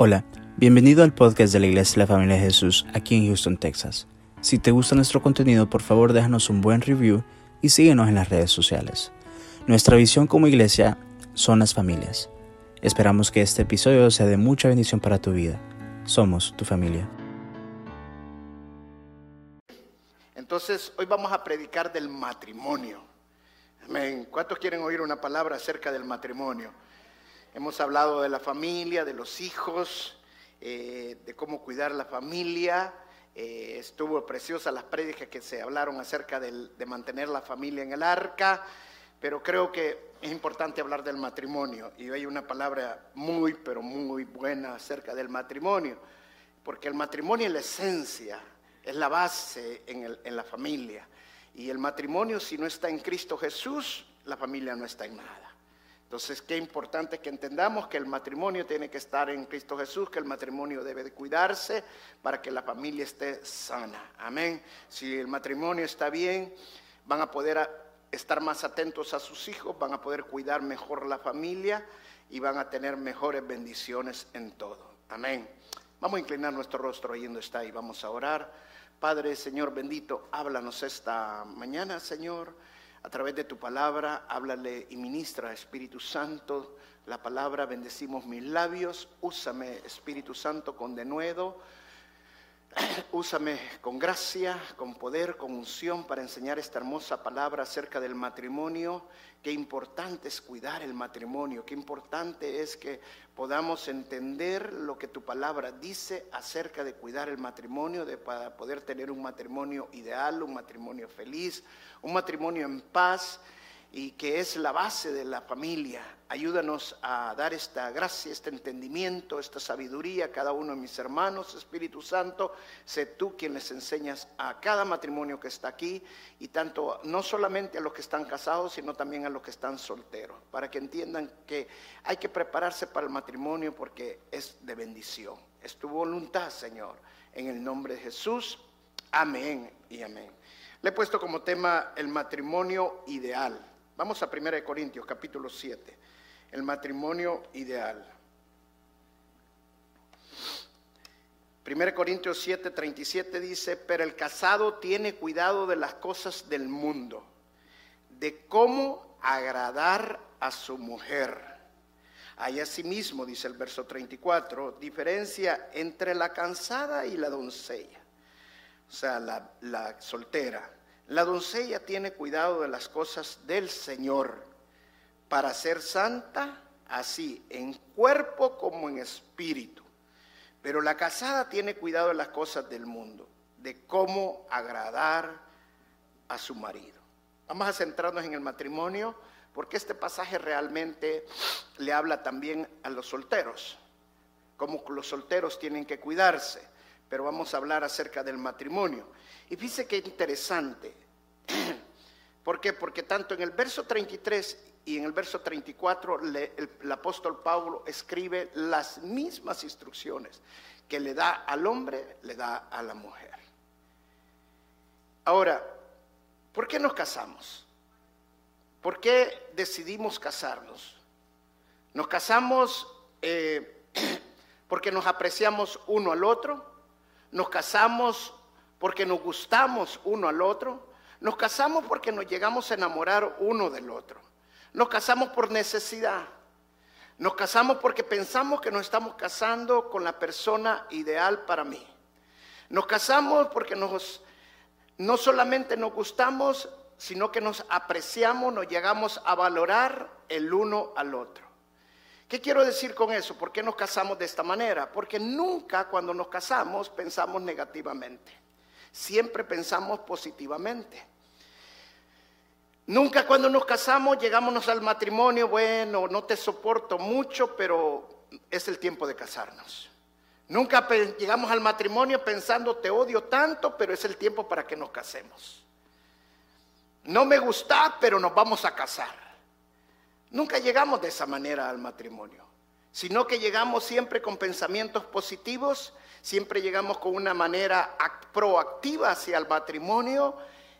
Hola, bienvenido al podcast de la Iglesia de la Familia de Jesús aquí en Houston, Texas. Si te gusta nuestro contenido, por favor déjanos un buen review y síguenos en las redes sociales. Nuestra visión como iglesia son las familias. Esperamos que este episodio sea de mucha bendición para tu vida. Somos tu familia. Entonces, hoy vamos a predicar del matrimonio. Amén. ¿Cuántos quieren oír una palabra acerca del matrimonio? Hemos hablado de la familia, de los hijos, eh, de cómo cuidar la familia. Eh, estuvo preciosa las prédicas que se hablaron acerca de mantener la familia en el arca, pero creo que es importante hablar del matrimonio. Y hay una palabra muy, pero muy buena acerca del matrimonio, porque el matrimonio es la esencia, es la base en, en la familia. Y el matrimonio, si no está en Cristo Jesús, la familia no está en nada. Entonces, qué importante que entendamos que el matrimonio tiene que estar en Cristo Jesús, que el matrimonio debe de cuidarse para que la familia esté sana. Amén. Si el matrimonio está bien, van a poder estar más atentos a sus hijos, van a poder cuidar mejor la familia y van a tener mejores bendiciones en todo. Amén. Vamos a inclinar nuestro rostro donde está y vamos a orar. Padre, Señor bendito, háblanos esta mañana, Señor a través de tu palabra, háblale y ministra, Espíritu Santo, la palabra, bendecimos mis labios, úsame, Espíritu Santo, con denuedo, úsame con gracia, con poder, con unción para enseñar esta hermosa palabra acerca del matrimonio. Qué importante es cuidar el matrimonio, qué importante es que podamos entender lo que tu palabra dice acerca de cuidar el matrimonio, de poder tener un matrimonio ideal, un matrimonio feliz, un matrimonio en paz y que es la base de la familia. Ayúdanos a dar esta gracia, este entendimiento, esta sabiduría a cada uno de mis hermanos, Espíritu Santo. Sé tú quien les enseñas a cada matrimonio que está aquí y tanto no solamente a los que están casados, sino también a los que están solteros, para que entiendan que hay que prepararse para el matrimonio porque es de bendición. Es tu voluntad, Señor. En el nombre de Jesús. Amén y amén. Le he puesto como tema el matrimonio ideal. Vamos a 1 Corintios capítulo 7, el matrimonio ideal. 1 Corintios 7, 37 dice, pero el casado tiene cuidado de las cosas del mundo, de cómo agradar a su mujer. Hay asimismo, dice el verso 34, diferencia entre la cansada y la doncella, o sea, la, la soltera. La doncella tiene cuidado de las cosas del Señor para ser santa, así en cuerpo como en espíritu. Pero la casada tiene cuidado de las cosas del mundo, de cómo agradar a su marido. Vamos a centrarnos en el matrimonio, porque este pasaje realmente le habla también a los solteros, como los solteros tienen que cuidarse, pero vamos a hablar acerca del matrimonio. Y fíjese qué interesante. ¿Por qué? Porque tanto en el verso 33 y en el verso 34 el, apóstol Pablo escribe las mismas instrucciones que le da al hombre, le da a la mujer. Ahora, ¿por qué nos casamos? ¿Por qué decidimos casarnos? Nos casamos eh, porque nos apreciamos uno al otro, nos casamos porque nos gustamos uno al otro. Nos casamos porque nos llegamos a enamorar uno del otro. Nos casamos por necesidad. Nos casamos porque pensamos que nos estamos casando con la persona ideal para mí. Nos casamos porque nos, no solamente nos gustamos, sino que nos apreciamos, nos llegamos a valorar el uno al otro. ¿Qué quiero decir con eso? ¿Por qué nos casamos de esta manera? Porque nunca cuando nos casamos pensamos negativamente siempre pensamos positivamente. Nunca cuando nos casamos llegamos al matrimonio, bueno, no te soporto mucho, pero es el tiempo de casarnos. Nunca llegamos al matrimonio pensando te odio tanto, pero es el tiempo para que nos casemos. No me gusta, pero nos vamos a casar. Nunca llegamos de esa manera al matrimonio, sino que llegamos siempre con pensamientos positivos siempre llegamos con una manera proactiva hacia el matrimonio,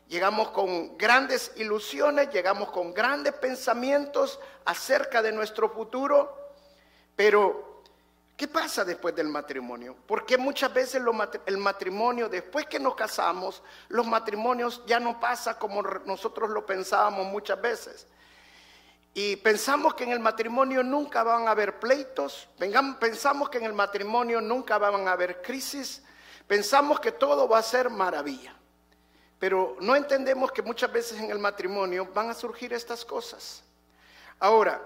llegamos con grandes ilusiones, llegamos con grandes pensamientos acerca de nuestro futuro, pero ¿Qué pasa después del matrimonio? Porque muchas veces el matrimonio, después que nos casamos, los matrimonios ya no pasa como nosotros lo pensábamos muchas veces. Y pensamos que en el matrimonio nunca van a haber pleitos, pensamos que en el matrimonio nunca van a haber crisis, pensamos que todo va a ser maravilla. Pero no entendemos que muchas veces en el matrimonio van a surgir estas cosas. Ahora,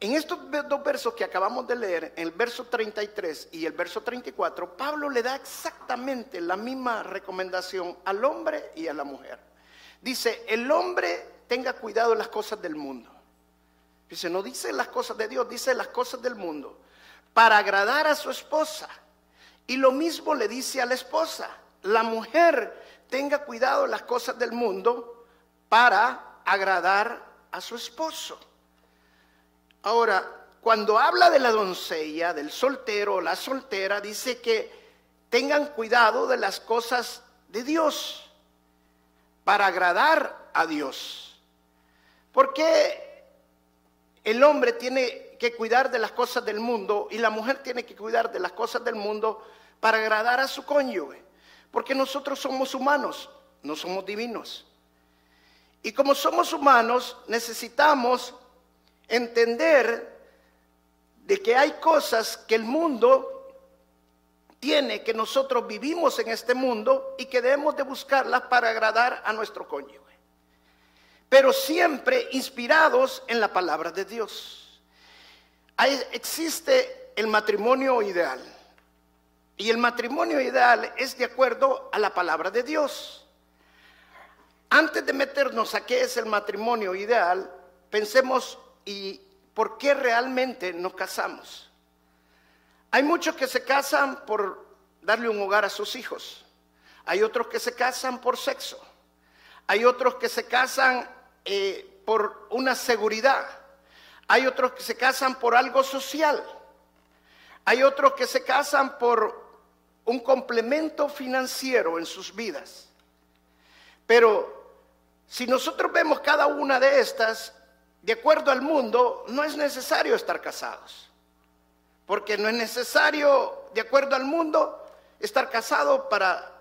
en estos dos versos que acabamos de leer, el verso 33 y el verso 34, Pablo le da exactamente la misma recomendación al hombre y a la mujer. Dice, el hombre tenga cuidado de las cosas del mundo. Dice, no dice las cosas de Dios, dice las cosas del mundo, para agradar a su esposa. Y lo mismo le dice a la esposa, la mujer tenga cuidado de las cosas del mundo para agradar a su esposo. Ahora, cuando habla de la doncella, del soltero o la soltera, dice que tengan cuidado de las cosas de Dios para agradar a Dios. Porque el hombre tiene que cuidar de las cosas del mundo y la mujer tiene que cuidar de las cosas del mundo para agradar a su cónyuge. Porque nosotros somos humanos, no somos divinos. Y como somos humanos, necesitamos entender de que hay cosas que el mundo tiene, que nosotros vivimos en este mundo y que debemos de buscarlas para agradar a nuestro cónyuge. Pero siempre inspirados en la palabra de Dios. existe el matrimonio ideal. Y el matrimonio ideal es de acuerdo a la palabra de Dios. Antes de meternos a qué es el matrimonio ideal, pensemos y por qué realmente nos casamos. Hay muchos que se casan por darle un hogar a sus hijos. Hay otros que se casan por sexo. Hay otros que se casan eh, por una seguridad. Hay otros que se casan por algo social. Hay otros que se casan por un complemento financiero en sus vidas. Pero si nosotros vemos cada una de estas, de acuerdo al mundo, no es necesario estar casados. Porque no es necesario, de acuerdo al mundo, estar casado para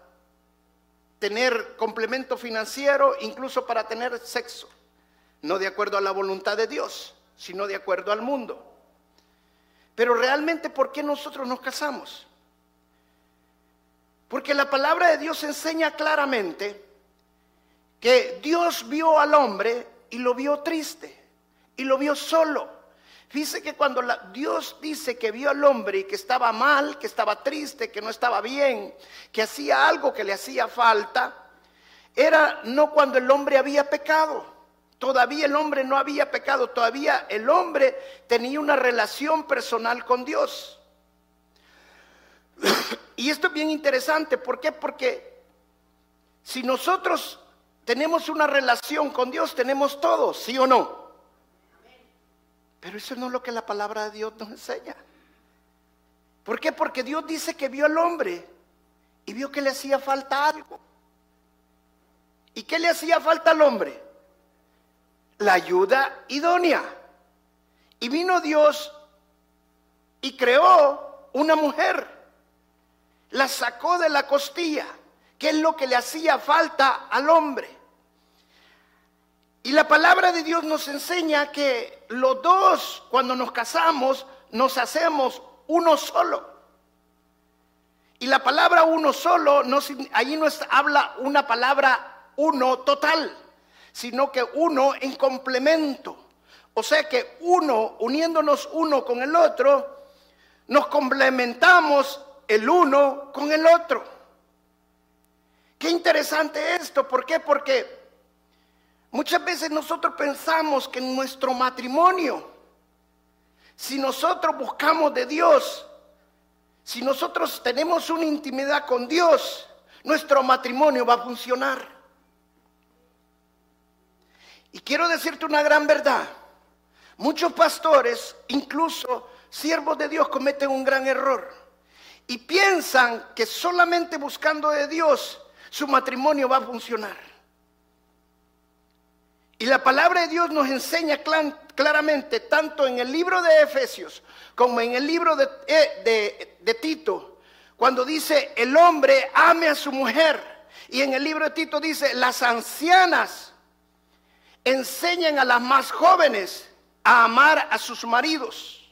tener complemento financiero, incluso para tener sexo. No de acuerdo a la voluntad de Dios, sino de acuerdo al mundo. Pero realmente, ¿por qué nosotros nos casamos? Porque la palabra de Dios enseña claramente que Dios vio al hombre y lo vio triste y lo vio solo. Dice que cuando Dios dice que vio al hombre y que estaba mal, que estaba triste, que no estaba bien, que hacía algo que le hacía falta, era no cuando el hombre había pecado. Todavía el hombre no había pecado, todavía el hombre tenía una relación personal con Dios. Y esto es bien interesante, ¿por qué? Porque si nosotros tenemos una relación con Dios, tenemos todo, ¿sí o no? Pero eso no es lo que la palabra de Dios nos enseña. ¿Por qué? Porque Dios dice que vio al hombre y vio que le hacía falta algo. ¿Y qué le hacía falta al hombre? La ayuda idónea. Y vino Dios y creó una mujer. La sacó de la costilla, que es lo que le hacía falta al hombre. Y la palabra de Dios nos enseña que los dos, cuando nos casamos, nos hacemos uno solo. Y la palabra uno solo, no, allí no habla una palabra uno total, sino que uno en complemento. O sea que uno, uniéndonos uno con el otro, nos complementamos el uno con el otro. Qué interesante esto, ¿por qué? Porque Muchas veces nosotros pensamos que en nuestro matrimonio, si nosotros buscamos de Dios, si nosotros tenemos una intimidad con Dios, nuestro matrimonio va a funcionar. Y quiero decirte una gran verdad. Muchos pastores, incluso siervos de Dios, cometen un gran error. Y piensan que solamente buscando de Dios su matrimonio va a funcionar. Y la palabra de Dios nos enseña claramente, tanto en el libro de Efesios como en el libro de, eh, de, Tito, cuando dice el hombre ame a su mujer. Y en el libro de Tito dice, las ancianas enseñan a las más jóvenes a amar a sus maridos.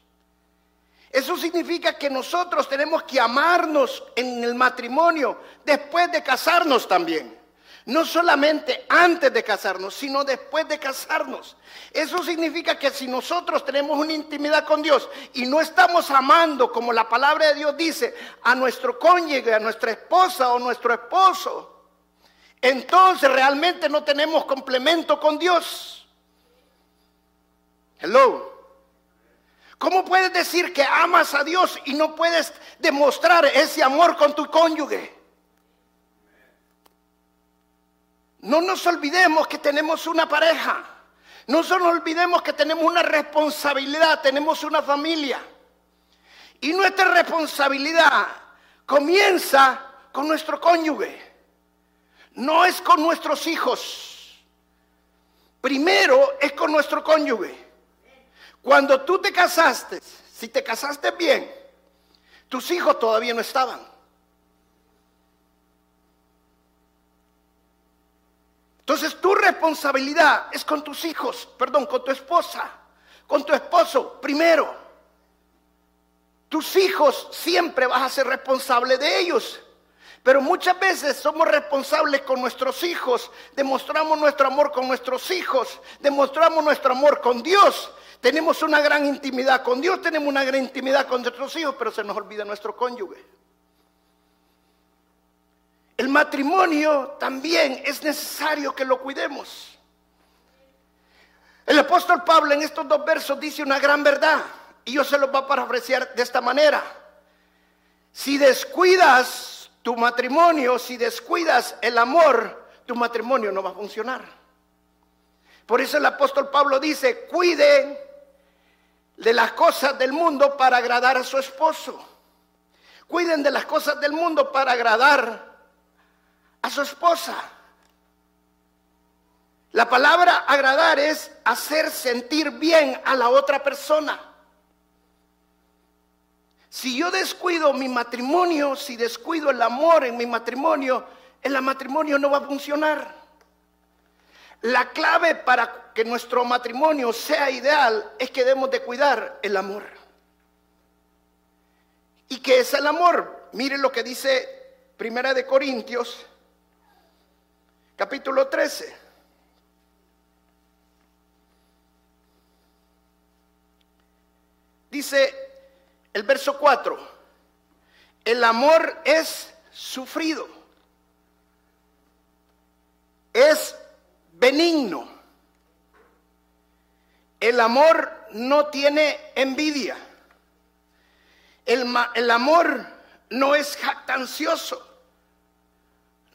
Eso significa que nosotros tenemos que amarnos en el matrimonio después de casarnos también. No solamente antes de casarnos, sino después de casarnos. Eso significa que si nosotros tenemos una intimidad con Dios y no estamos amando, como la palabra de Dios dice, a nuestro cónyuge, a nuestra esposa o nuestro esposo, entonces realmente no tenemos complemento con Dios. Hello. ¿Cómo puedes decir que amas a Dios y no puedes demostrar ese amor con tu cónyuge? No nos olvidemos que tenemos una pareja. No nos olvidemos que tenemos una responsabilidad, tenemos una familia. Y nuestra responsabilidad comienza con nuestro cónyuge. No es con nuestros hijos. Primero es con nuestro cónyuge. Cuando tú te casaste, si te casaste bien, tus hijos todavía no estaban. Entonces tu responsabilidad es con tus hijos, perdón, con tu esposa, con tu esposo primero. Tus hijos siempre vas a ser responsable de ellos. Pero muchas veces somos responsables con nuestros hijos, demostramos nuestro amor con nuestros hijos, demostramos nuestro amor con Dios. Tenemos una gran intimidad con Dios, tenemos una gran intimidad con nuestros hijos, pero se nos olvida nuestro cónyuge. El matrimonio también es necesario que lo cuidemos. El apóstol Pablo en estos dos versos dice una gran verdad y yo se los voy a parafrasear de esta manera. Si descuidas tu matrimonio, si descuidas el amor, tu matrimonio no va a funcionar. Por eso el apóstol Pablo dice, cuide de las cosas del mundo para agradar a su esposo. Cuiden de las cosas del mundo para agradar a su esposa. La palabra agradar es hacer sentir bien a la otra persona. Si yo descuido mi matrimonio, si descuido el amor en mi matrimonio, el matrimonio no va a funcionar. La clave para que nuestro matrimonio sea ideal es que debemos de cuidar el amor. ¿Y qué es el amor? Mire lo que dice Primera de Corintios capítulo 13. Dice el verso 4, el amor es sufrido, es benigno, el amor no tiene envidia, el, el amor no es jactancioso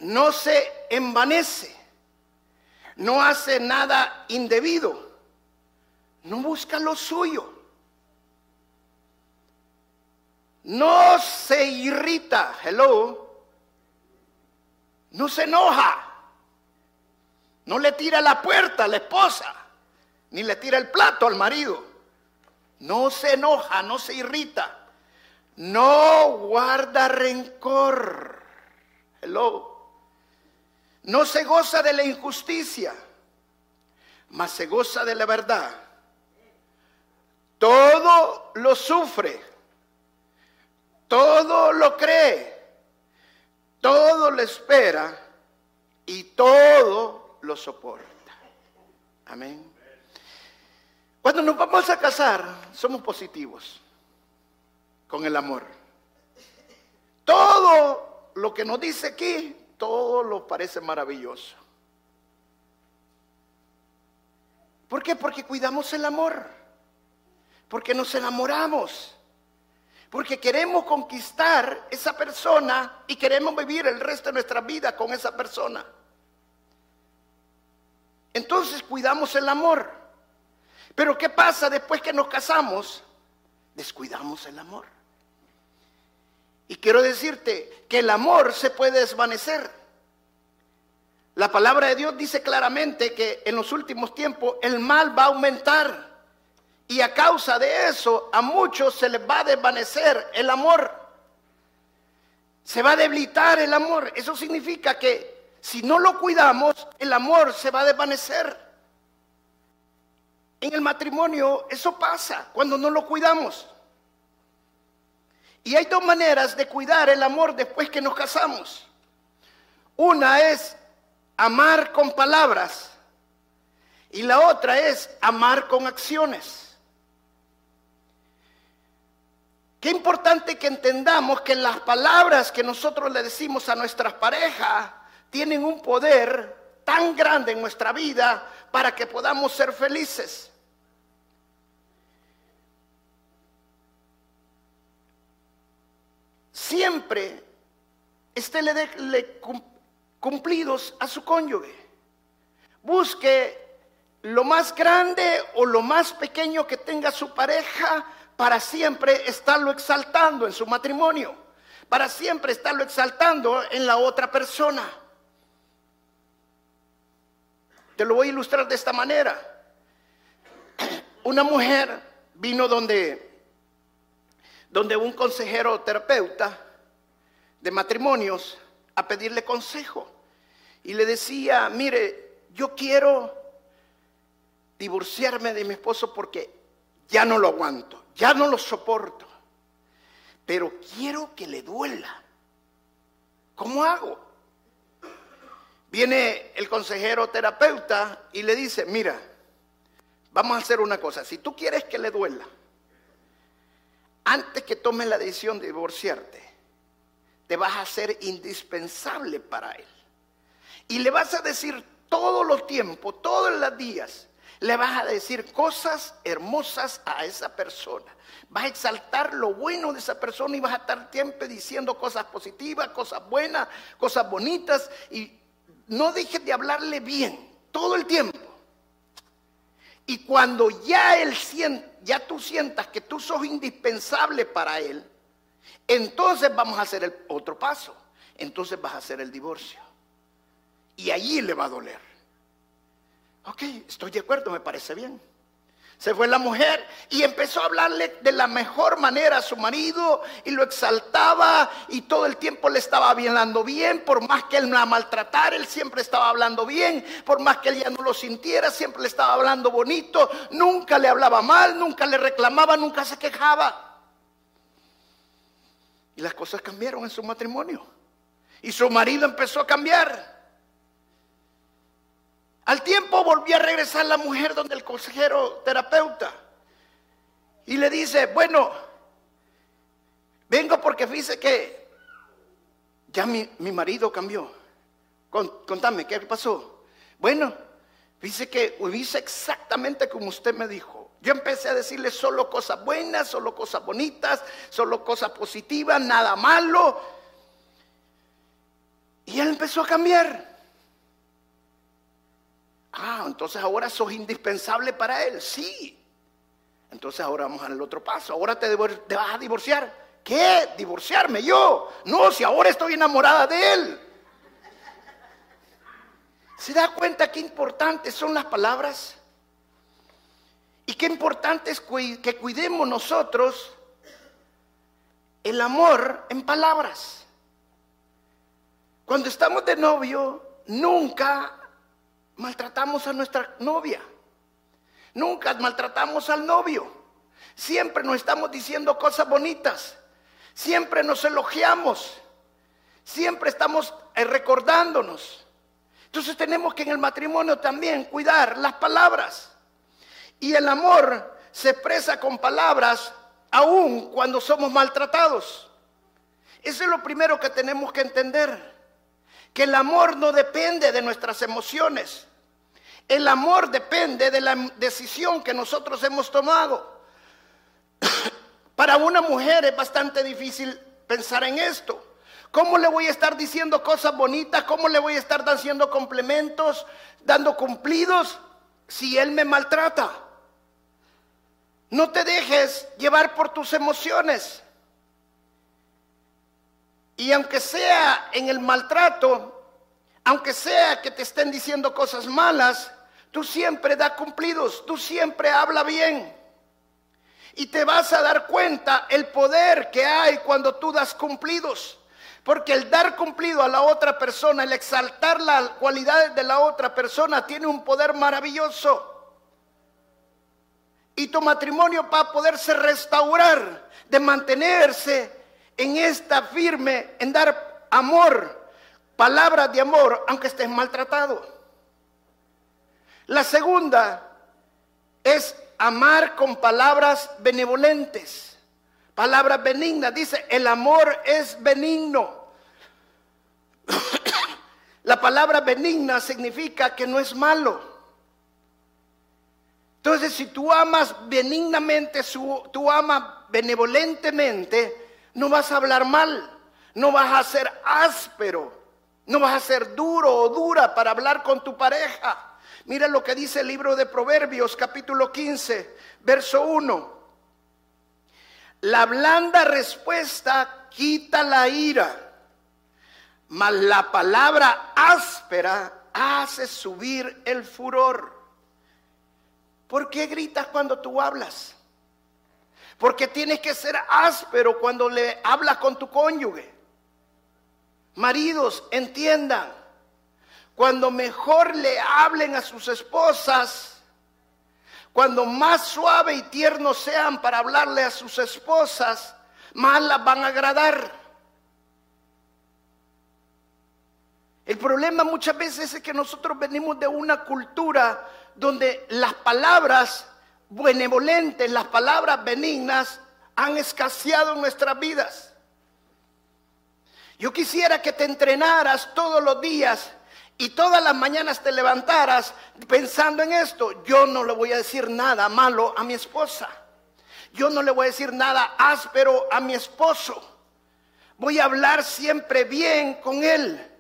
no se envanece, no hace nada indebido, no busca lo suyo, no se irrita, hello, no se enoja, no le tira la puerta a la esposa, ni le tira el plato al marido, no se enoja, no se irrita, no guarda rencor, hello no se goza de la injusticia, mas se goza de la verdad. Todo lo sufre, todo lo cree, todo lo espera y todo lo soporta. Amén. Cuando nos vamos a casar, somos positivos con el amor. Todo lo que nos dice aquí todo lo parece maravilloso. ¿Por qué? Porque cuidamos el amor. Porque nos enamoramos. Porque queremos conquistar esa persona y queremos vivir el resto de nuestra vida con esa persona. Entonces cuidamos el amor. Pero ¿qué pasa después que nos casamos? Descuidamos el amor. Y quiero decirte que el amor se puede desvanecer. La palabra de Dios dice claramente que en los últimos tiempos el mal va a aumentar y a causa de eso a muchos se les va a desvanecer el amor. Se va a debilitar el amor. Eso significa que si no lo cuidamos, el amor se va a desvanecer. En el matrimonio eso pasa cuando no lo cuidamos. Y hay dos maneras de cuidar el amor después que nos casamos. Una es amar con palabras y la otra es amar con acciones. Qué importante que entendamos que las palabras que nosotros le decimos a nuestras parejas tienen un poder tan grande en nuestra vida para que podamos ser felices. Siempre esté le, cumplidos a su cónyuge. Busque lo más grande o lo más pequeño que tenga su pareja para siempre estarlo exaltando en su matrimonio, para siempre estarlo exaltando en la otra persona. Te lo voy a ilustrar de esta manera. Una mujer vino donde, donde un consejero terapeuta de matrimonios a pedirle consejo. Y le decía, mire, yo quiero divorciarme de mi esposo porque ya no lo aguanto, ya no lo soporto, pero quiero que le duela. ¿Cómo hago? Viene el consejero terapeuta y le dice, mira, vamos a hacer una cosa, si tú quieres que le duela, antes que tome la decisión de divorciarte, te vas a ser indispensable para Él. Y le vas a decir todos los tiempos, todos los días, le vas a decir cosas hermosas a esa persona. Vas a exaltar lo bueno de esa persona y vas a estar siempre diciendo cosas positivas, cosas buenas, cosas bonitas. Y no dejes de hablarle bien todo el tiempo. Y cuando ya él ya tú sientas que tú sos indispensable para él, entonces vamos a hacer el otro paso. Entonces vas a hacer el divorcio. Y allí le va a doler. Ok, estoy de acuerdo, me parece bien. Se fue la mujer y empezó a hablarle de la mejor manera a su marido y lo exaltaba y todo el tiempo le estaba hablando bien, por más que él la maltratara, él siempre estaba hablando bien, por más que él ya no lo sintiera, siempre le estaba hablando bonito, nunca le hablaba mal, nunca le reclamaba, nunca se quejaba. Y las cosas cambiaron en su matrimonio. Y su marido empezó a cambiar. Al tiempo volvió a regresar la mujer donde el consejero terapeuta. Y le dice, bueno, vengo porque dice que ya mi, marido cambió. contame, ¿qué pasó? Bueno, dice que dice exactamente como usted me dijo. Yo empecé a decirle solo cosas buenas, solo cosas bonitas, solo cosas positivas, nada malo. Y él empezó a cambiar. Ah, entonces ahora sos indispensable para él. Sí. Entonces ahora vamos al otro paso. Ahora te, te vas a divorciar. ¿Qué? ¿Divorciarme yo? No, si ahora estoy enamorada de él. ¿Se da cuenta qué importantes son las palabras? Y qué importante es que cuidemos nosotros el amor en palabras. Cuando estamos de novio, nunca maltratamos a nuestra novia. Nunca maltratamos al novio. Siempre nos estamos diciendo cosas bonitas. Siempre nos elogiamos. Siempre estamos eh, recordándonos. Entonces tenemos que en el matrimonio también cuidar las palabras. Y el amor se expresa con palabras aún cuando somos maltratados. Eso es lo primero que tenemos que entender. Que el amor no depende de nuestras emociones. El amor depende de la decisión que nosotros hemos tomado. Para una mujer es bastante difícil pensar en esto. ¿Cómo le voy a estar diciendo cosas bonitas? ¿Cómo le voy a estar haciendo complementos, dando cumplidos si él me maltrata? No te dejes llevar por tus emociones. Y aunque sea en el maltrato, aunque sea que te estén diciendo cosas malas, tú siempre da cumplidos, tú siempre habla bien. Y te vas a dar cuenta el poder que hay cuando tú das cumplidos. Porque el dar cumplido a la otra persona, el exaltar las cualidades de la otra persona, tiene un poder maravilloso. Y tu matrimonio va a poderse restaurar, de mantenerse en esta firme, en dar amor, palabras de amor, aunque estés maltratado. La segunda es amar con palabras benevolentes, palabras benignas. Dice, el amor es benigno. La palabra benigna significa que no es malo. Entonces, si tú amas benignamente, tú amas benevolentemente, no vas a hablar mal, no vas a ser áspero, no vas a ser duro o dura para hablar con tu pareja. Mira lo que dice el libro de Proverbios, capítulo 15, verso 1. La blanda respuesta quita la ira, mas la palabra áspera hace subir el furor. ¿Por qué gritas cuando tú hablas? Porque tienes que ser áspero cuando le hablas con tu cónyuge. Maridos, entiendan, cuando mejor le hablen a sus esposas, cuando más suave y tierno sean para hablarle a sus esposas, más las van a agradar. El problema muchas veces es que nosotros venimos de una cultura donde las palabras benevolentes, las palabras benignas han escaseado en nuestras vidas. Yo quisiera que te entrenaras todos los días y todas las mañanas te levantaras pensando en esto. Yo no le voy a decir nada malo a mi esposa. Yo no le voy a decir nada áspero a mi esposo. Voy a hablar siempre bien con él.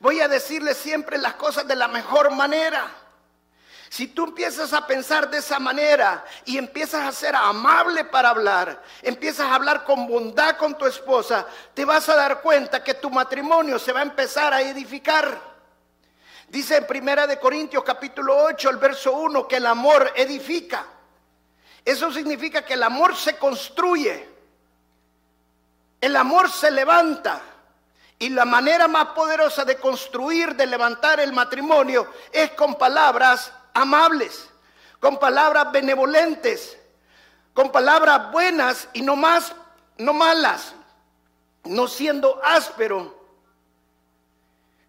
Voy a decirle siempre las cosas de la mejor manera. Si tú empiezas a pensar de esa manera y empiezas a ser amable para hablar, empiezas a hablar con bondad con tu esposa, te vas a dar cuenta que tu matrimonio se va a empezar a edificar. Dice en Primera de Corintios capítulo 8, el verso 1 que el amor edifica. Eso significa que el amor se construye. El amor se levanta. Y la manera más poderosa de construir, de levantar el matrimonio es con palabras amables, con palabras benevolentes, con palabras buenas y no más, no malas, no siendo áspero.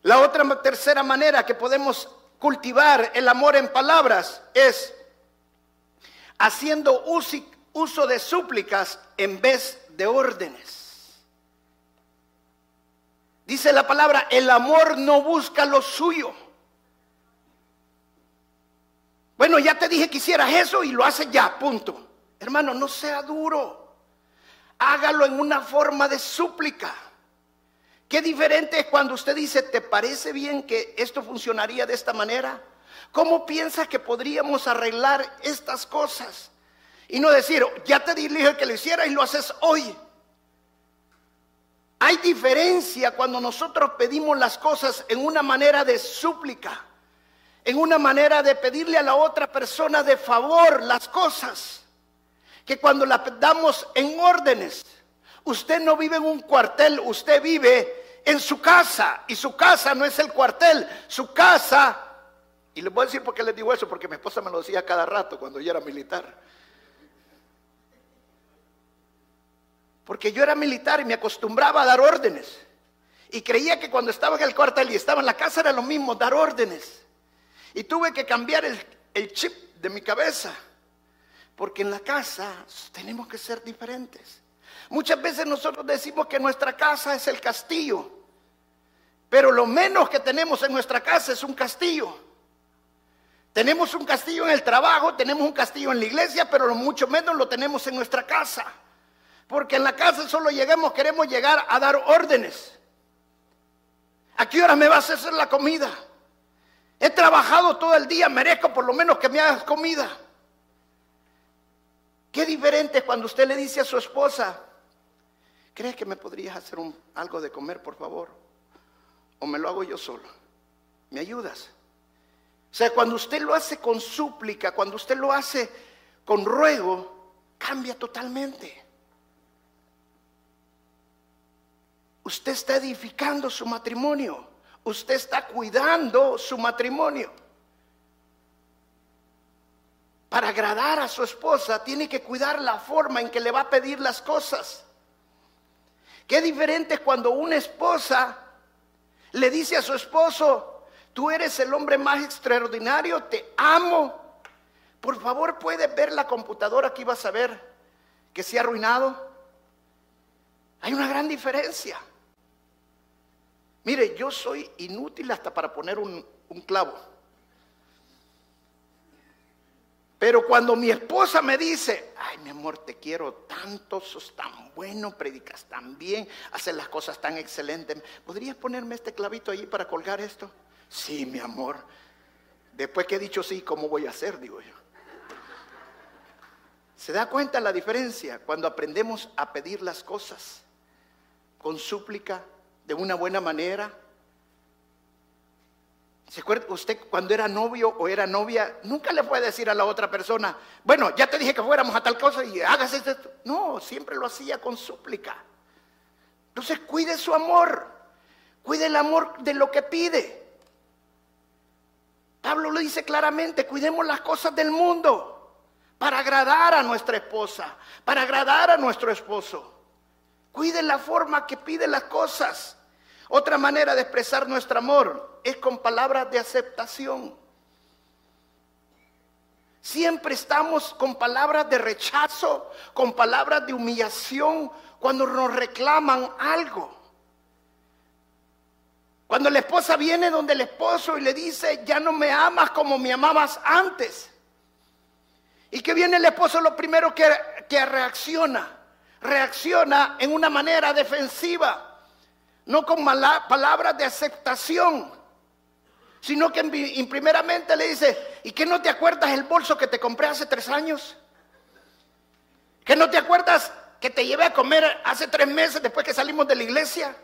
La otra tercera manera que podemos cultivar el amor en palabras es haciendo uso de súplicas en vez de órdenes. Dice la palabra, el amor no busca lo suyo. Bueno, ya te dije que hicieras eso y lo haces ya, punto. Hermano, no sea duro. Hágalo en una forma de súplica. Qué diferente es cuando usted dice, ¿te parece bien que esto funcionaría de esta manera? ¿Cómo piensas que podríamos arreglar estas cosas? Y no decir, ya te dije que lo hiciera y lo haces hoy. Hay diferencia cuando nosotros pedimos las cosas en una manera de súplica, en una manera de pedirle a la otra persona de favor las cosas, que cuando las damos en órdenes. Usted no vive en un cuartel, usted vive en su casa y su casa no es el cuartel, su casa, y les voy a decir por qué les digo eso, porque mi esposa me lo decía cada rato cuando yo era militar. Porque yo era militar y me acostumbraba a dar órdenes. Y creía que cuando estaba en el cuartel y estaba en la casa era lo mismo, dar órdenes. Y tuve que cambiar el, chip de mi cabeza. Porque en la casa tenemos que ser diferentes. Muchas veces nosotros decimos que nuestra casa es el castillo. Pero lo menos que tenemos en nuestra casa es un castillo. Tenemos un castillo en el trabajo, tenemos un castillo en la iglesia, pero lo mucho menos lo tenemos en nuestra casa. Porque en la casa solo lleguemos, queremos llegar a dar órdenes. ¿A qué hora me vas a hacer la comida? He trabajado todo el día, merezco por lo menos que me hagas comida. Qué diferente cuando usted le dice a su esposa, ¿crees que me podrías hacer algo de comer, por favor? ¿O me lo hago yo solo? ¿Me ayudas? O sea, cuando usted lo hace con súplica, cuando usted lo hace con ruego, cambia totalmente. Usted está edificando su matrimonio. Usted está cuidando su matrimonio. Para agradar a su esposa, tiene que cuidar la forma en que le va a pedir las cosas. Qué diferente cuando una esposa le dice a su esposo, tú eres el hombre más extraordinario, te amo. Por favor, ¿puedes ver la computadora que ibas a ver que se ha arruinado? Hay una gran diferencia. Mire, yo soy inútil hasta para poner un, clavo. Pero cuando mi esposa me dice, ay mi amor, te quiero tanto, sos tan bueno, predicas tan bien, haces las cosas tan excelentes, ¿podrías ponerme este clavito allí para colgar esto? Sí, mi amor. Después que he dicho sí, ¿cómo voy a hacer? Digo yo. ¿Se da cuenta la diferencia cuando aprendemos a pedir las cosas con súplica, de una buena manera? ¿Se acuerda usted cuando era novio o era novia? Nunca le puede decir a la otra persona, bueno, ya te dije que fuéramos a tal cosa y hágase esto. No, siempre lo hacía con súplica. Entonces cuide su amor, cuide el amor de lo que pide. Pablo lo dice claramente, cuidemos las cosas del mundo para agradar a nuestra esposa, para agradar a nuestro esposo. Cuide la forma que pide las cosas. Otra manera de expresar nuestro amor es con palabras de aceptación. Siempre estamos con palabras de rechazo, con palabras de humillación cuando nos reclaman algo. Cuando la esposa viene donde el esposo y le dice, ya no me amas como me amabas antes. Y que viene el esposo lo primero que, que reacciona, reacciona en una manera defensiva no con palabras de aceptación, sino que primeramente le dice, ¿y qué no te acuerdas el bolso que te compré hace tres años? ¿Que no te acuerdas que te llevé a comer hace tres meses después que salimos de la iglesia?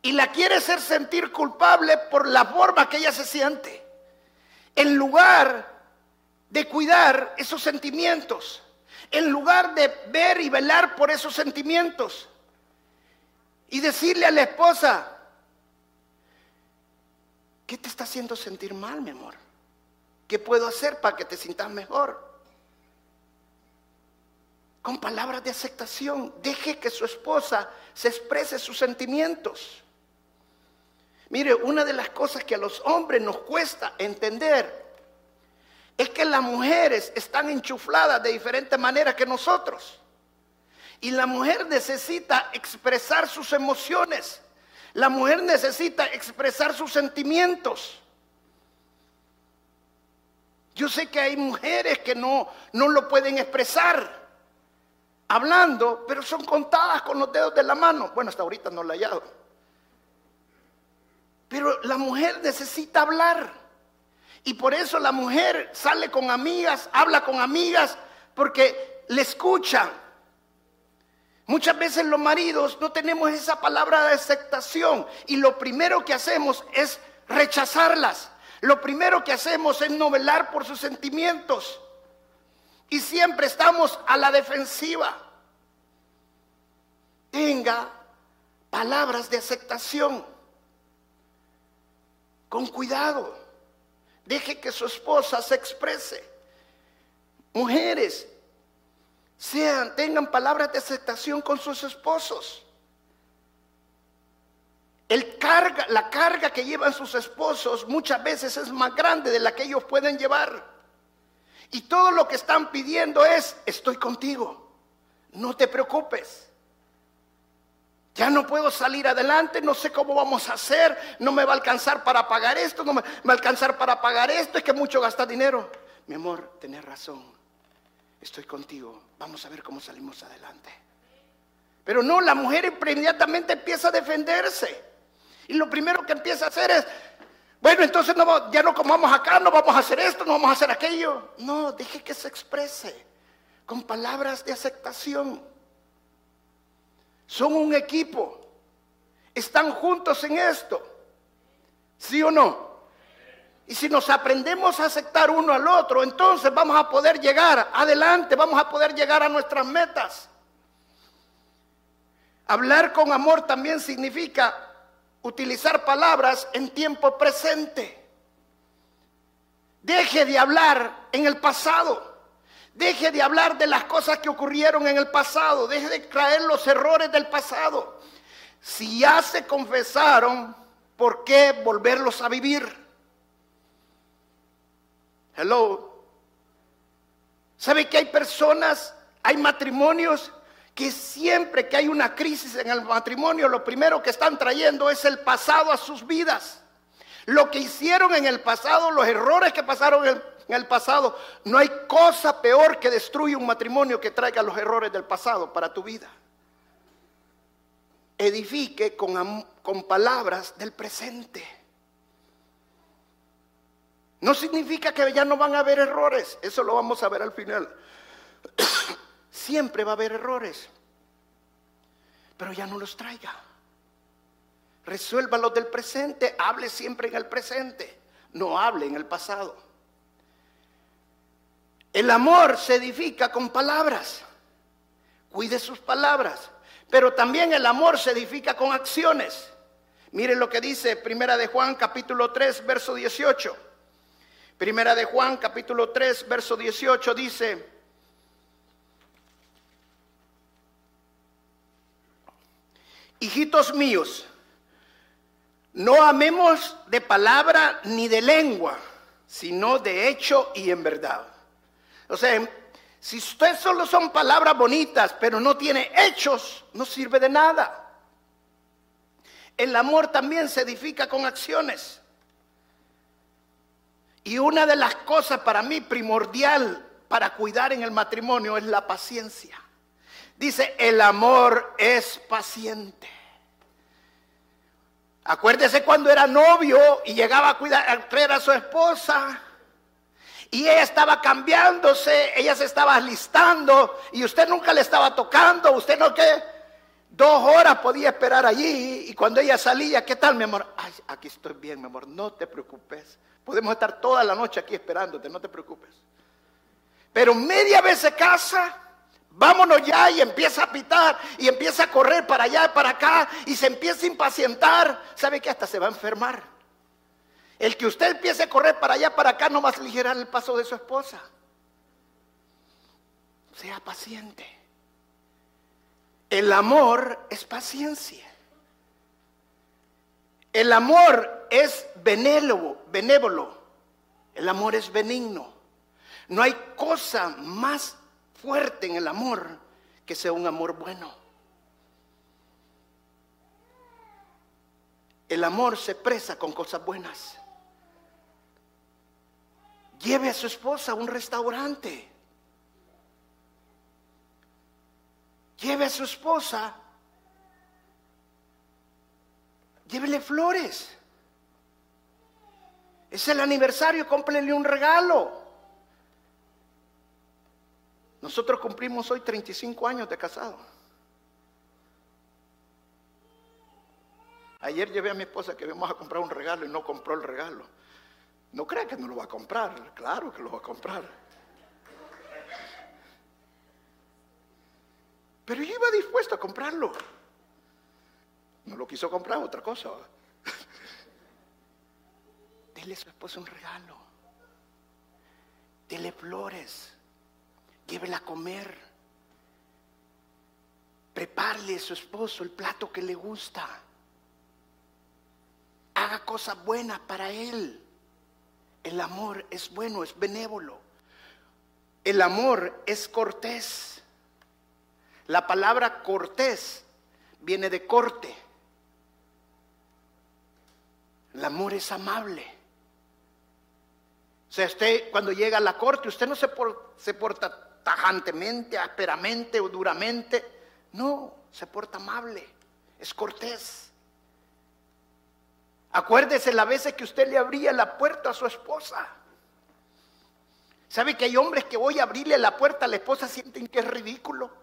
Y la quiere hacer sentir culpable por la forma que ella se siente. En lugar de cuidar esos sentimientos, en lugar de ver y velar por esos sentimientos, y decirle a la esposa, ¿qué te está haciendo sentir mal, mi amor? ¿Qué puedo hacer para que te sientas mejor? Con palabras de aceptación, deje que su esposa se exprese sus sentimientos. Mire, una de las cosas que a los hombres nos cuesta entender es que las mujeres están enchufladas de diferente manera que nosotros. Y la mujer necesita expresar sus emociones. La mujer necesita expresar sus sentimientos. Yo sé que hay mujeres que no, no lo pueden expresar hablando, pero son contadas con los dedos de la mano. Bueno, hasta ahorita no la he hallado. Pero la mujer necesita hablar. Y por eso la mujer sale con amigas, habla con amigas, porque le escuchan. Muchas veces los maridos no tenemos esa palabra de aceptación y lo primero que hacemos es rechazarlas. Lo primero que hacemos es no velar por sus sentimientos y siempre estamos a la defensiva. Tenga palabras de aceptación. Con cuidado. Deje que su esposa se exprese. Mujeres, sean, tengan palabras de aceptación con sus esposos. La carga que llevan sus esposos muchas veces es más grande de la que ellos pueden llevar. Y todo lo que están pidiendo es, estoy contigo, no te preocupes. Ya no puedo salir adelante, no sé cómo vamos a hacer, no me va a alcanzar para pagar esto, no me va a alcanzar para pagar esto, es que mucho gasta dinero. Mi amor, tenés razón estoy contigo, vamos a ver cómo salimos adelante. Pero no, la mujer inmediatamente empieza a defenderse. Y lo primero que empieza a hacer es, bueno, entonces ya no comamos acá, no vamos a hacer esto, no vamos a hacer aquello. No, deje que se exprese con palabras de aceptación. Son un equipo, están juntos en esto. ¿Sí o no? Y si nos aprendemos a aceptar uno al otro, entonces vamos a poder llegar adelante, vamos a poder llegar a nuestras metas. Hablar con amor también significa utilizar palabras en tiempo presente. Deje de hablar en el pasado. Deje de hablar de las cosas que ocurrieron en el pasado. Deje de traer los errores del pasado. Si ya se confesaron, ¿por qué volverlos a vivir? Hello. ¿Sabe que hay personas, hay matrimonios que siempre que hay una crisis en el matrimonio, lo primero que están trayendo es el pasado a sus vidas? Lo que hicieron en el pasado, los errores que pasaron en el pasado. No hay cosa peor que destruir un matrimonio que traiga los errores del pasado para tu vida. Edifique con, con palabras del presente. No significa que ya no van a haber errores, eso lo vamos a ver al final. Siempre va a haber errores, pero ya no los traiga. Resuélvalos del presente, hable siempre en el presente, no hable en el pasado. El amor se edifica con palabras, cuide sus palabras, pero también el amor se edifica con acciones. Miren lo que dice Primera de Juan capítulo 3, verso 18. Primera de Juan, capítulo 3, verso 18 dice, hijitos míos, no amemos de palabra ni de lengua, sino de hecho y en verdad. O sea, si ustedes solo son palabras bonitas, pero no tiene hechos, no sirve de nada. El amor también se edifica con acciones. Y una de las cosas para mí primordial para cuidar en el matrimonio es la paciencia. Dice, el amor es paciente. Acuérdese cuando era novio y llegaba a cuidar, a a su esposa. Y ella estaba cambiándose, ella se estaba alistando y usted nunca le estaba tocando, usted no que dos horas podía esperar allí y cuando ella salía, ¿qué tal mi amor? Ay, aquí estoy bien mi amor, no te preocupes. Podemos estar toda la noche aquí esperándote, no te preocupes. Pero media vez se casa, vámonos ya y empieza a pitar y empieza a correr para allá y para acá y se empieza a impacientar. ¿Sabe que hasta se va a enfermar? El que usted empiece a correr para allá para acá no va a aligerar el paso de su esposa. Sea paciente. El amor es paciencia. El amor es benévolo, benévolo. El amor es benigno. No hay cosa más fuerte en el amor que sea un amor bueno. El amor se presa con cosas buenas. Lleve a su esposa a un restaurante. Lleve a su esposa llévele flores. Es el aniversario, cómprele un regalo. Nosotros cumplimos hoy 35 años de casado. Ayer llevé a mi esposa que íbamos a comprar un regalo y no compró el regalo. No crea que no lo va a comprar, claro que lo va a comprar. Pero iba dispuesto a comprarlo. No lo quiso comprar, otra cosa. Dele a su esposa un regalo. Dele flores. Llévela a comer. Prepárale a su esposo el plato que le gusta. Haga cosas buenas para él. El amor es bueno, es benévolo. El amor es cortés. La palabra cortés viene de corte. El amor es amable. O sea, usted cuando llega a la corte, usted no se, porta tajantemente, ásperamente o duramente. No, se porta amable, es cortés. Acuérdese la veces que usted le abría la puerta a su esposa. ¿Sabe que hay hombres que voy a abrirle la puerta a la esposa sienten que es ridículo?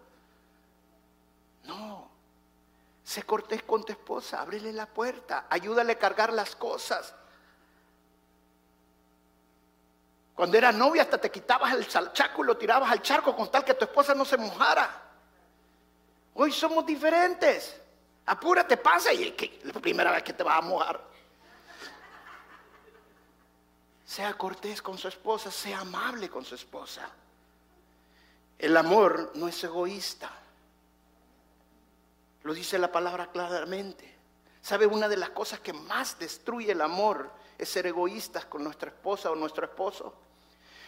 Sé cortés con tu esposa, ábrele la puerta, ayúdale a cargar las cosas. Cuando eras novia hasta te quitabas el chaco y lo tirabas al charco con tal que tu esposa no se mojara. Hoy somos diferentes. Apúrate, pasa y que, la primera vez que te vas a mojar. Sea cortés con su esposa, sea amable con su esposa. El amor no es egoísta. Lo dice la palabra claramente. ¿Sabe? Una de las cosas que más destruye el amor es ser egoístas con nuestra esposa o nuestro esposo.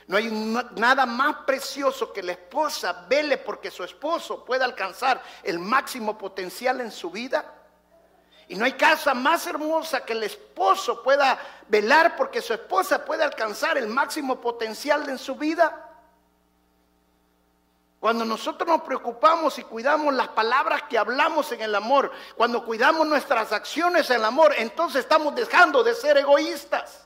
No hay nada más precioso que la esposa vele porque su esposo pueda alcanzar el máximo potencial en su vida. Y no hay casa más hermosa que el esposo pueda velar porque su esposa pueda alcanzar el máximo potencial en su vida. Cuando nosotros nos preocupamos y cuidamos las palabras que hablamos en el amor, cuando cuidamos nuestras acciones en el amor, entonces estamos dejando de ser egoístas.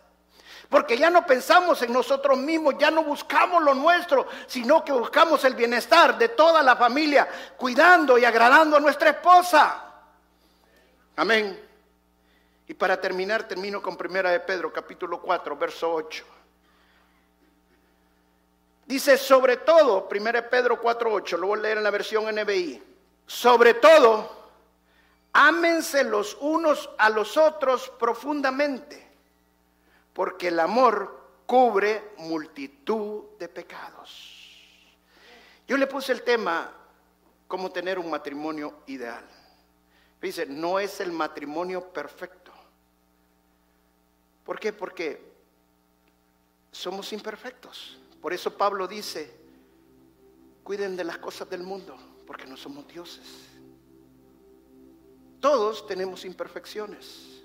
Porque ya no pensamos en nosotros mismos, ya no buscamos lo nuestro, sino que buscamos el bienestar de toda la familia, cuidando y agradando a nuestra esposa. Amén. Y para terminar, termino con Primera de Pedro, capítulo 4, verso 8. Dice, sobre todo, Primera de Pedro 4, 8, lo voy a leer en la versión NBI. Sobre todo, ámense los unos a los otros profundamente porque el amor cubre multitud de pecados. Yo le puse el tema, cómo tener un matrimonio ideal. Dice, no es el matrimonio perfecto. ¿Por qué? Porque somos imperfectos. Por eso Pablo dice, cuiden de las cosas del mundo, porque no somos dioses. Todos tenemos imperfecciones.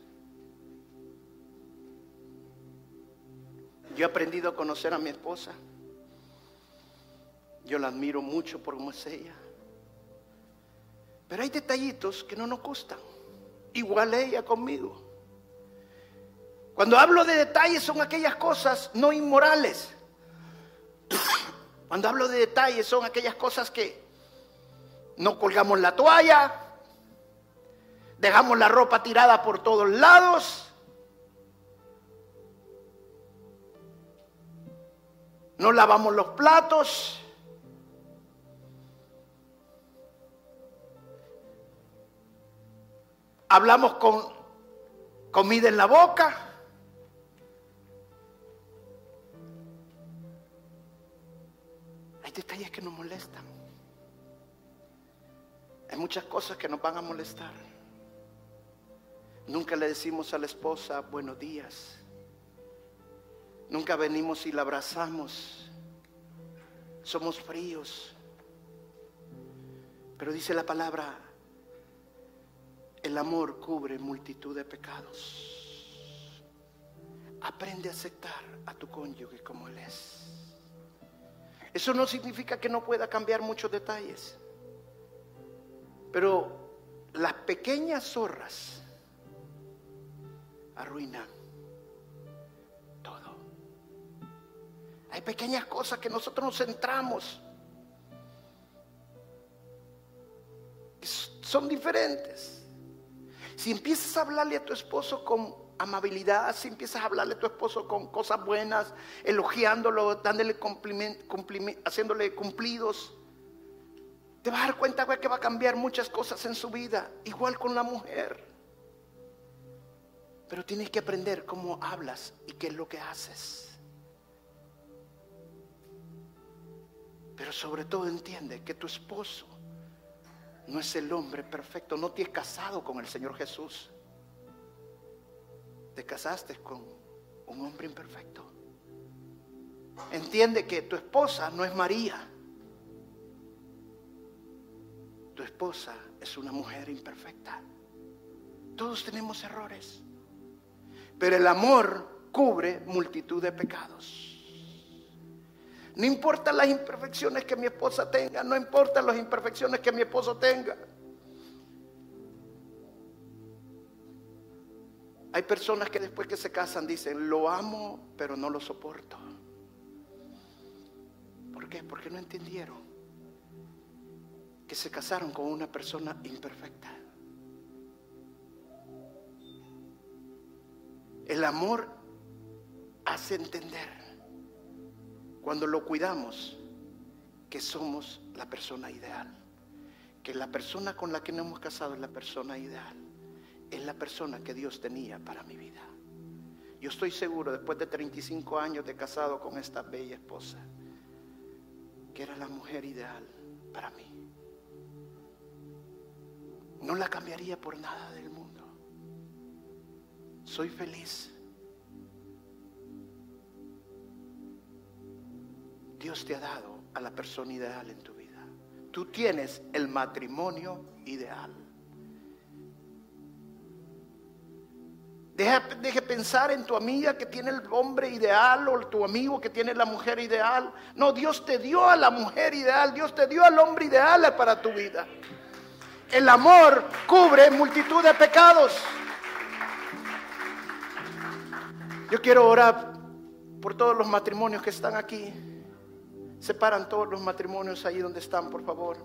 Yo he aprendido a conocer a mi esposa. Yo la admiro mucho por cómo es ella. Pero hay detallitos que no nos gustan. Igual ella conmigo. Cuando hablo de detalles son aquellas cosas no inmorales. Cuando hablo de detalles son aquellas cosas que no colgamos la toalla, dejamos la ropa tirada por todos lados, no lavamos los platos. Hablamos con comida en la boca. Detalles que nos molestan. Hay muchas cosas que nos van a molestar. Nunca le decimos a la esposa buenos días. Nunca venimos y la abrazamos. Somos fríos. Pero dice la palabra, el amor cubre multitud de pecados. Aprende a aceptar a tu cónyuge como él es. Eso no significa que no pueda cambiar muchos detalles. Pero las pequeñas zorras arruinan Hay pequeñas cosas que nosotros nos centramos. Son diferentes. Si empiezas a hablarle a tu esposo con amabilidad, si empiezas a hablarle a tu esposo con cosas buenas, elogiándolo, dándole haciéndole cumplidos, te vas a dar cuenta que va a cambiar muchas cosas en su vida, igual con la mujer. Pero tienes que aprender cómo hablas y qué es lo que haces. Pero sobre todo entiende que tu esposo no es el hombre perfecto. No te has casado con el Señor Jesús. Te casaste con un hombre imperfecto. Entiende que tu esposa no es María. Tu esposa es una mujer imperfecta. Todos tenemos errores. Pero el amor cubre multitud de pecados. No importa las imperfecciones que mi esposa tenga, no importa las imperfecciones que mi esposo tenga. Hay personas que después que se casan dicen, lo amo, pero no lo soporto. ¿Por qué? Porque no entendieron que se casaron con una persona imperfecta. El amor hace entender cuando lo cuidamos, que somos la persona ideal. Que la persona con la que nos hemos casado es la persona ideal. Es la persona que Dios tenía para mi vida. Yo estoy seguro, después de 35 años de casado con esta bella esposa, que era la mujer ideal para mí. No la cambiaría por nada del mundo. Soy feliz. Dios te ha dado a la persona ideal en tu vida. Tú tienes el matrimonio ideal. Deja, deje pensar en tu amiga que tiene el hombre ideal o tu amigo que tiene la mujer ideal. No, Dios te dio a la mujer ideal, Dios te dio al hombre ideal para tu vida. El amor cubre multitud de pecados. Yo quiero orar por todos los matrimonios que están aquí. Separan todos los matrimonios ahí donde están, por favor.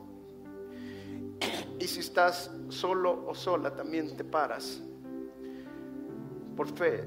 Y si estás solo o sola, también te paras. Por fe.